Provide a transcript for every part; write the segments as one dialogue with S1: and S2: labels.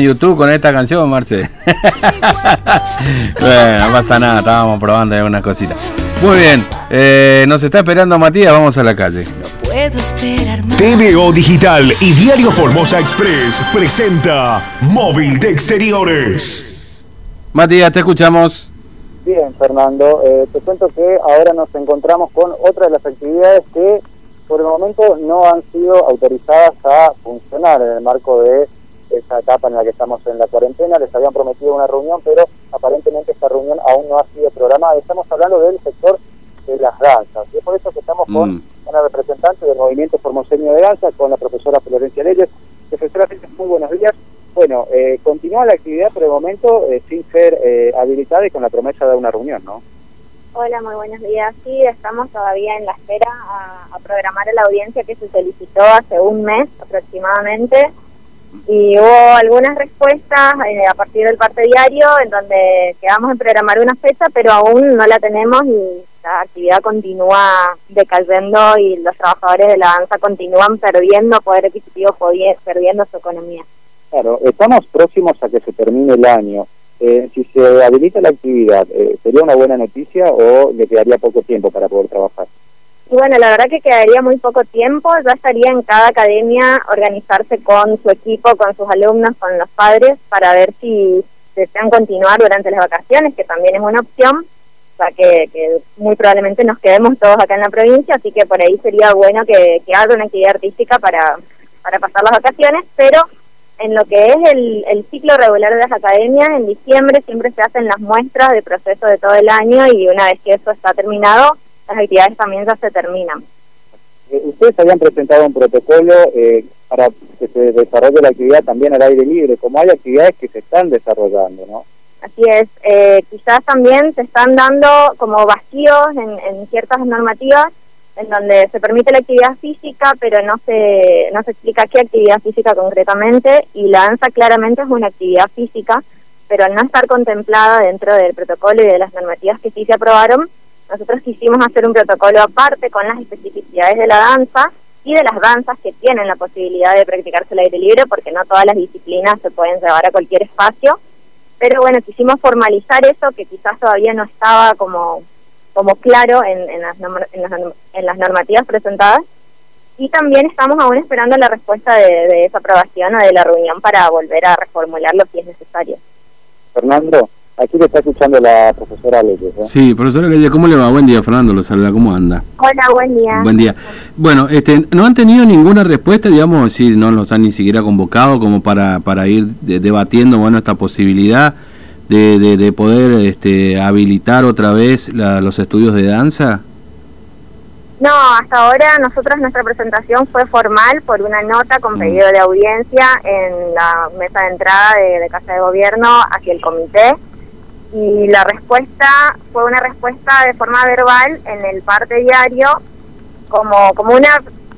S1: YouTube con esta canción, Marce. bueno, no pasa nada, estábamos probando algunas cositas. Muy bien, eh, nos está esperando Matías, vamos a la calle.
S2: No puedo esperar más.
S3: TVO Digital y Diario Formosa Express presenta Móvil de Exteriores.
S1: Matías, te escuchamos.
S4: Bien, Fernando, eh, te cuento que ahora nos encontramos con otra de las actividades que por el momento no han sido autorizadas a funcionar en el marco de esa etapa en la que estamos en la cuarentena. Les habían prometido una reunión, pero aparentemente esta reunión aún no ha sido programada. Estamos hablando del sector de las danzas. Y es por eso que estamos con
S1: Mm.
S4: una representante del movimiento formoseño de danza, con la profesora Florencia Leyes. Profesora muy buenos días. Bueno, eh, continúa la actividad por el momento eh, sin ser eh, habilitada y con la promesa de una reunión, ¿no?
S5: Hola, muy buenos días. Sí, estamos todavía en la espera a, a programar la audiencia que se solicitó hace un mes aproximadamente y hubo algunas respuestas eh, a partir del parte diario en donde quedamos en programar una fecha, pero aún no la tenemos y la actividad continúa decayendo y los trabajadores de la danza continúan perdiendo poder adquisitivo, perdiendo su economía.
S4: Claro, estamos próximos a que se termine el año. Eh, si se habilita la actividad, eh, ¿sería una buena noticia o le quedaría poco tiempo para poder trabajar?
S5: Y bueno, la verdad que quedaría muy poco tiempo, ya estaría en cada academia organizarse con su equipo, con sus alumnos, con los padres, para ver si desean continuar durante las vacaciones, que también es una opción, o sea que, muy probablemente nos quedemos todos acá en la provincia, así que por ahí sería bueno que, que haga una actividad artística para, para pasar las vacaciones, pero en lo que es el, el ciclo regular de las academias, en diciembre siempre se hacen las muestras de proceso de todo el año y una vez que eso está terminado, las actividades también ya se terminan.
S4: Eh, ustedes habían presentado un protocolo eh, para que se desarrolle la actividad también al aire libre, como hay actividades que se están desarrollando, ¿no?
S5: Así es, eh, quizás también se están dando como vacíos en, en ciertas normativas en donde se permite la actividad física, pero no se, no se explica qué actividad física concretamente, y la danza claramente es una actividad física, pero al no estar contemplada dentro del protocolo y de las normativas que sí se aprobaron, nosotros quisimos hacer un protocolo aparte con las especificidades de la danza y de las danzas que tienen la posibilidad de practicarse al aire libre, porque no todas las disciplinas se pueden llevar a cualquier espacio, pero bueno, quisimos formalizar eso que quizás todavía no estaba como, como claro en, en, las, en, las, en las normativas presentadas. Y también estamos aún esperando la respuesta de, de esa aprobación o de la reunión para volver a reformularlo si es necesario.
S4: Fernando, aquí le está escuchando la profesora Leyes. ¿eh?
S1: Sí, profesora Ledia, ¿cómo le va? Buen día, Fernando, lo saluda, ¿cómo anda?
S5: Hola, buen día.
S1: Buen día. Bueno, este, ¿no han tenido ninguna respuesta, digamos, si no los han ni siquiera convocado como para, para ir de- debatiendo, bueno, esta posibilidad de, de, de poder este, habilitar otra vez la- los estudios de danza?
S5: No, hasta ahora nosotros nuestra presentación fue formal por una nota con pedido de audiencia en la mesa de entrada de, de Casa de Gobierno hacia el comité y la respuesta fue una respuesta de forma verbal en el parte diario como, como una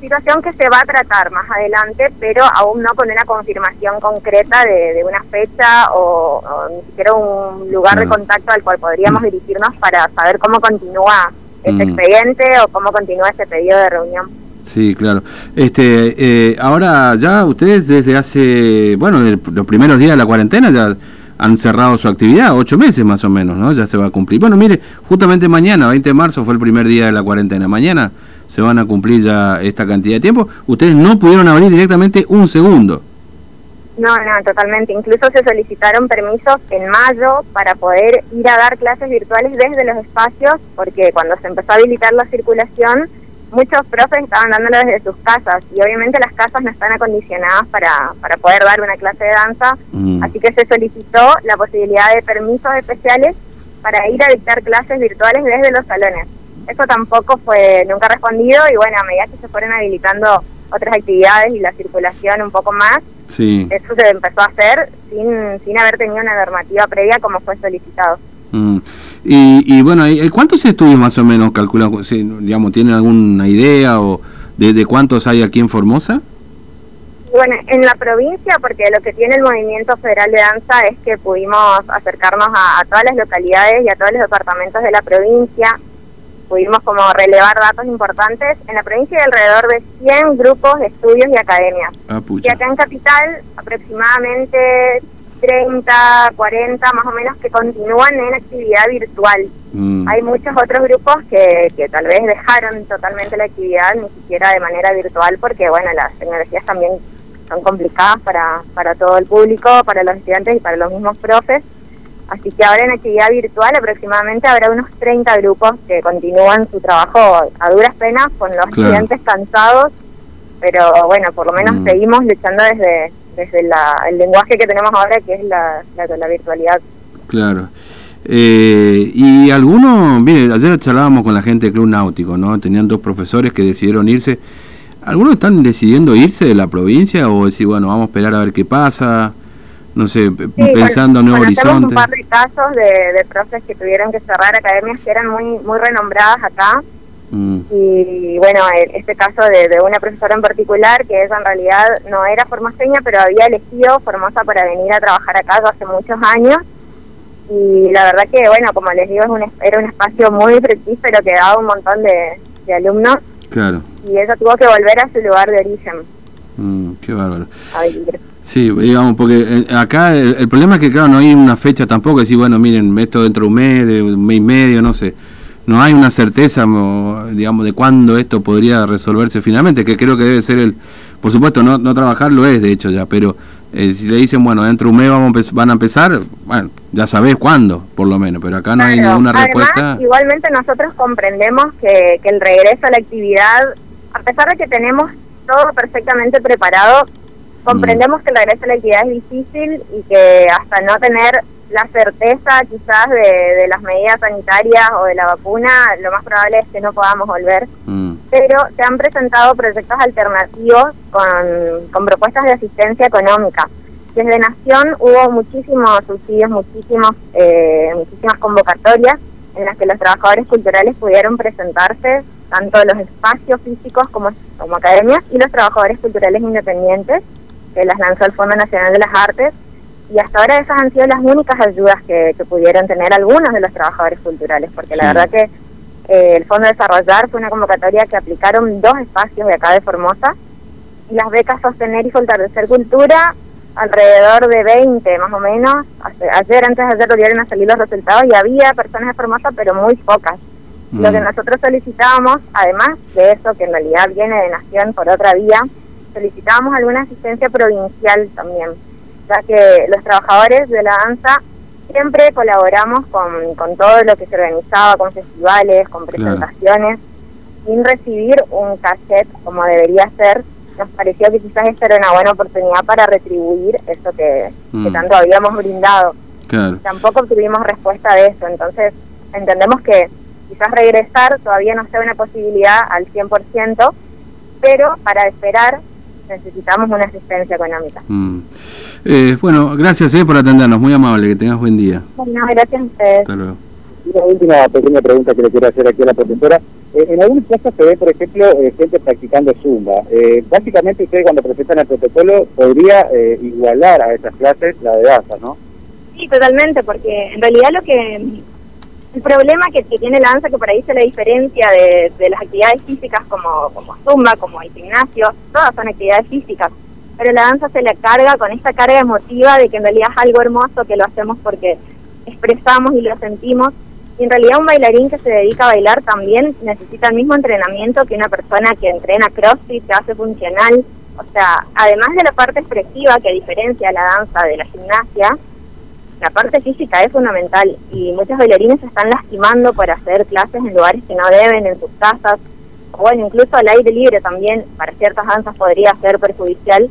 S5: situación que se va a tratar más adelante, pero aún no con una confirmación concreta de, de una fecha o, o ni siquiera un lugar de
S1: Mm.
S5: contacto al cual podríamos dirigirnos para saber cómo continúa este
S1: Mm.
S5: expediente o cómo continúa ese pedido de reunión.
S1: Sí, claro. Este, eh, ahora ya ustedes desde hace, bueno, de los primeros días de la cuarentena ya han cerrado su actividad, ocho meses más o menos, ¿no? Ya se va a cumplir. Bueno, mire, justamente mañana, 20 de marzo, fue el primer día de la cuarentena. Mañana se van a cumplir ya esta cantidad de tiempo. Ustedes no pudieron abrir directamente un segundo.
S5: No, no, totalmente. Incluso se solicitaron permisos en mayo para poder ir a dar clases virtuales desde los espacios, porque cuando se empezó a habilitar la circulación, muchos profes estaban dándolo desde sus casas y obviamente las casas no están acondicionadas para, para poder dar una clase de danza,
S1: Mm.
S5: así que se solicitó la posibilidad de permisos especiales para ir a dictar clases virtuales desde los salones. Eso tampoco fue nunca respondido y bueno, a medida que se fueron habilitando otras actividades y la circulación un poco más,
S1: Sí.
S5: eso se empezó a hacer sin, sin haber tenido una normativa previa como fue solicitado.
S1: Mm. Y, y bueno, ¿y- ¿cuántos estudios más o menos calculan? Digamos, ¿Tienen alguna idea o de, de cuántos hay aquí en Formosa?
S5: Bueno, en la provincia, porque lo que tiene el Movimiento Federal de Danza es que pudimos acercarnos a, a todas las localidades y a todos los departamentos de la provincia pudimos como relevar datos importantes. En la provincia hay alrededor de 100 grupos de estudios y academias.
S1: Ah,
S5: Y acá en Capital, aproximadamente 30, 40 más o menos que continúan en actividad virtual.
S1: Mm,
S5: Hay muchos otros grupos que, que tal vez dejaron totalmente la actividad, ni siquiera de manera virtual, porque bueno, las tecnologías también son complicadas para, para todo el público, para los estudiantes y para los mismos profes. Así que ahora en actividad virtual aproximadamente habrá unos 30 grupos que continúan su trabajo a duras penas con los
S1: Claro.
S5: estudiantes cansados, pero bueno, por lo menos
S1: Mm.
S5: seguimos luchando desde, desde la, el lenguaje que tenemos ahora, que es la, la, la virtualidad.
S1: Claro. Eh, y algunos, mire, ayer charlábamos con la gente del Club Náutico, ¿no? Tenían dos profesores que decidieron irse. ¿Algunos están decidiendo irse de la provincia o decir, bueno, vamos a esperar a ver qué pasa? No sé,
S5: Sí,
S1: pensando en Nuevo Horizonte.
S5: un par de casos de, de profes que tuvieron que cerrar academias que eran muy muy renombradas acá
S1: Mm,
S5: y bueno, este caso de, de una profesora en particular que ella en realidad no era formoseña pero había elegido Formosa para venir a trabajar acá hace muchos años y la verdad que bueno, como les digo, es un, era un espacio muy fructífero que daba un montón de, de alumnos
S1: claro.
S5: y ella tuvo que volver a su lugar de origen
S1: Mm, qué bárbaro.
S5: a vivir.
S1: Sí, digamos, porque eh, acá el, el problema es que, claro, no hay una fecha tampoco, decir, bueno, miren, esto dentro de un mes, de un mes y medio, no sé. No hay una certeza, mo- digamos, de cuándo esto podría resolverse finalmente, que creo que debe ser el... Por supuesto, no, no trabajar lo es, de hecho, ya, pero eh, si le dicen, bueno, dentro de un mes vamos van a empezar, bueno, ya sabés cuándo, por lo menos, pero acá no hay ninguna
S5: Además,
S1: respuesta.
S5: Igualmente nosotros comprendemos que, que el regreso a la actividad, a pesar de que tenemos todo perfectamente preparado, comprendemos que el regreso a la actividad es difícil y que hasta no tener la certeza quizás de, de las medidas sanitarias o de la vacuna, lo más probable es que no podamos volver.
S1: Mm,
S5: Pero se han presentado proyectos alternativos con, con propuestas de asistencia económica. Desde Nación hubo muchísimos subsidios, muchísimos, eh, muchísimas convocatorias en las que los trabajadores culturales pudieron presentarse, tanto los espacios físicos como, como academias y los trabajadores culturales independientes, que las lanzó el Fondo Nacional de las Artes. Y hasta ahora esas han sido las únicas ayudas que, que pudieron tener algunos de los trabajadores culturales, porque la verdad que eh, el Fondo de Desarrollar fue una convocatoria que aplicaron dos espacios de acá de Formosa y las becas Sostener y Fortalecer Cultura alrededor de 20 más o menos. Ayer, antes de ayer volvieron a salir los resultados y había personas de Formosa, pero muy pocas. Lo
S1: mm,
S5: que nosotros solicitábamos, además de eso, que en realidad viene de Nación por otra vía, solicitábamos alguna asistencia provincial también, ya que los trabajadores de la danza siempre colaboramos con, con todo lo que se organizaba, con festivales, con
S1: Claro.
S5: presentaciones, sin recibir un cachet como debería ser. Nos pareció que quizás esta era una buena oportunidad para retribuir eso que, que
S1: Mm.
S5: tanto habíamos brindado
S1: claro.
S5: tampoco obtuvimos respuesta de eso. Entonces, entendemos que quizás regresar todavía no sea una posibilidad al 100%, pero para esperar necesitamos una asistencia económica.
S1: Mm. Eh, bueno, gracias eh, por atendernos, muy amable, que tengas buen día.
S5: Bueno, gracias a ustedes.
S1: Hasta luego.
S4: Una última pequeña pregunta que le quiero hacer aquí a la profesora. Eh, en algunos casos se ve, por ejemplo, eh, gente practicando Zumba. Eh, básicamente, usted cuando presentan el protocolo podría eh, igualar a esas clases la de danza, ¿no?
S5: Sí, totalmente, porque en realidad lo que el problema que, que tiene la danza, que por ahí se la diferencia de, de las actividades físicas como, como zumba, como el gimnasio, todas son actividades físicas, pero la danza se la carga con esta carga emotiva de que en realidad es algo hermoso que lo hacemos porque expresamos y lo sentimos. Y en realidad un bailarín que se dedica a bailar también necesita el mismo entrenamiento que una persona que entrena crossfit, que hace funcional. O sea, además de la parte expresiva que diferencia la danza de la gimnasia, la parte física es fundamental y muchos bailarines se están lastimando por hacer clases en lugares que no deben, en sus casas, o bueno, incluso al aire libre también, para ciertas danzas podría ser perjudicial,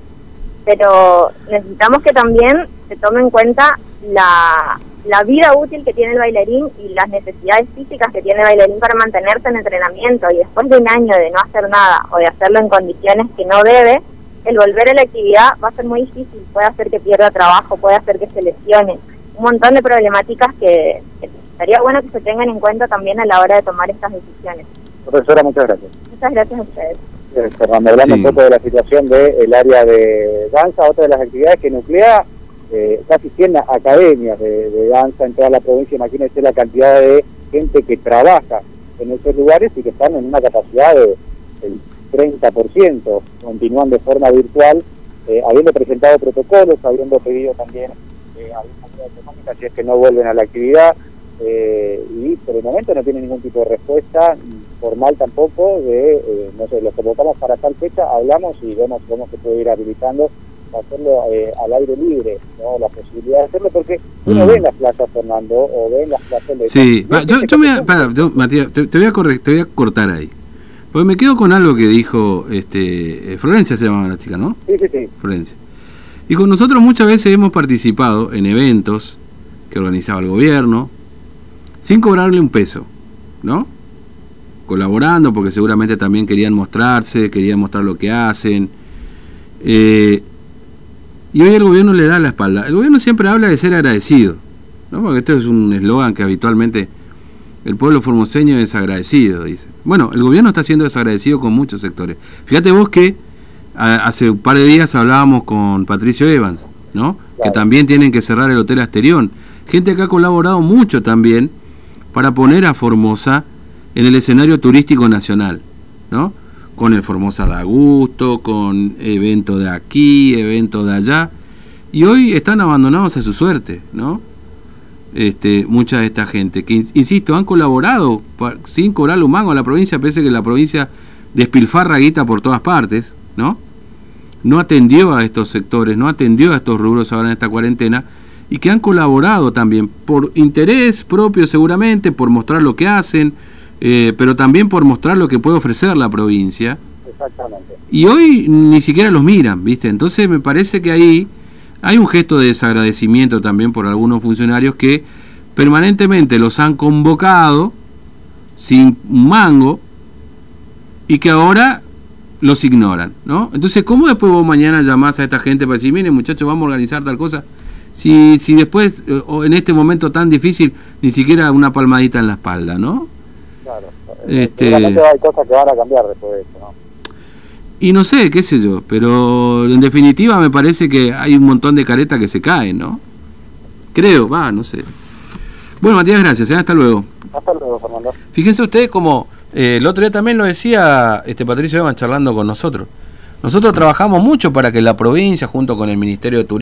S5: pero necesitamos que también se tome en cuenta la, la vida útil que tiene el bailarín y las necesidades físicas que tiene el bailarín para mantenerse en entrenamiento y después de un año de no hacer nada o de hacerlo en condiciones que no debe, el volver a la actividad va a ser muy difícil, puede hacer que pierda trabajo, puede hacer que se lesione, un montón de problemáticas que, que estaría bueno que se tengan en cuenta también a la hora de tomar estas decisiones.
S4: Profesora, muchas gracias.
S5: Muchas gracias a ustedes.
S4: Eh, Fernando, hablando
S1: Sí.
S4: un poco de la situación del área de danza, otra de las actividades que nuclea eh, casi 100 academias de, de danza en toda la provincia. Imagínense la cantidad de gente que trabaja en esos lugares y que están en una capacidad de del 30%, continúan de forma virtual, eh, habiendo presentado protocolos, habiendo pedido también eh, alguna ayuda económica si es que no vuelven a la actividad, eh, y por el momento no tiene ningún tipo de respuesta formal tampoco de, eh, no sé, los convocamos para tal fecha, hablamos y vemos cómo se puede ir habilitando hacerlo eh, al aire libre, ¿no? la posibilidad de hacerlo, porque uno
S1: Mm.
S4: ve en las plazas, Fernando, o ve en las plazas... de-
S1: Sí,
S4: no
S1: yo, yo voy a, yo, Matías, te, te voy a corre- te voy a cortar ahí. Porque me quedo con algo que dijo este eh, Florencia se llamaba la chica, ¿no?
S4: Sí, sí, sí.
S1: Florencia. Dijo, nosotros muchas veces hemos participado en eventos que organizaba el gobierno sin cobrarle un peso, ¿no? Colaborando porque seguramente también querían mostrarse, querían mostrar lo que hacen. Eh, y hoy el gobierno le da la espalda. El gobierno siempre habla de ser agradecido, ¿no? Porque esto es un eslogan que habitualmente el pueblo formoseño es agradecido, dice. Bueno, el gobierno está siendo desagradecido con muchos sectores. Fíjate vos que a- hace un par de días hablábamos con Patricio Evans, ¿no? Que también tienen que cerrar el Hotel Asterión. Gente que ha colaborado mucho también para poner a Formosa en el escenario turístico nacional, ¿no? Con el Formosa de Agusto, con eventos de aquí, eventos de allá. Y hoy están abandonados a su suerte, ¿no? este, mucha de esta gente, que in- insisto, han colaborado sin cobrarle un mango a la provincia, pese a que la provincia despilfarra guita por todas partes, ¿no? No atendió a estos sectores, no atendió a estos rubros ahora en esta cuarentena, y que han colaborado también por interés propio seguramente, por mostrar lo que hacen, eh, pero también por mostrar lo que puede ofrecer la provincia.
S4: Exactamente.
S1: Y hoy ni siquiera los miran, ¿viste? Entonces me parece que ahí hay un gesto de desagradecimiento también por algunos funcionarios que permanentemente los han convocado sin un mango y que ahora los ignoran, ¿no? Entonces, ¿cómo después vos mañana llamás a esta gente para decir, miren muchachos, vamos a organizar tal cosa? Si, si después, eh, o en este momento tan difícil, ni siquiera una palmadita en la espalda, ¿no?
S4: Claro.
S1: Este-
S4: Seguramente hay cosas que van a cambiar después de eso, ¿no?
S1: Y no sé, qué sé yo, pero en definitiva me parece que hay un montón de caretas que se caen, ¿no? Creo, va, no sé. Bueno, Matías, gracias, ¿eh? hasta luego.
S4: Hasta luego, Fernando.
S1: Fíjense ustedes como eh, el otro día también lo decía este Patricio Evans charlando con nosotros. Nosotros trabajamos mucho para que la provincia, junto con el Ministerio de Turismo,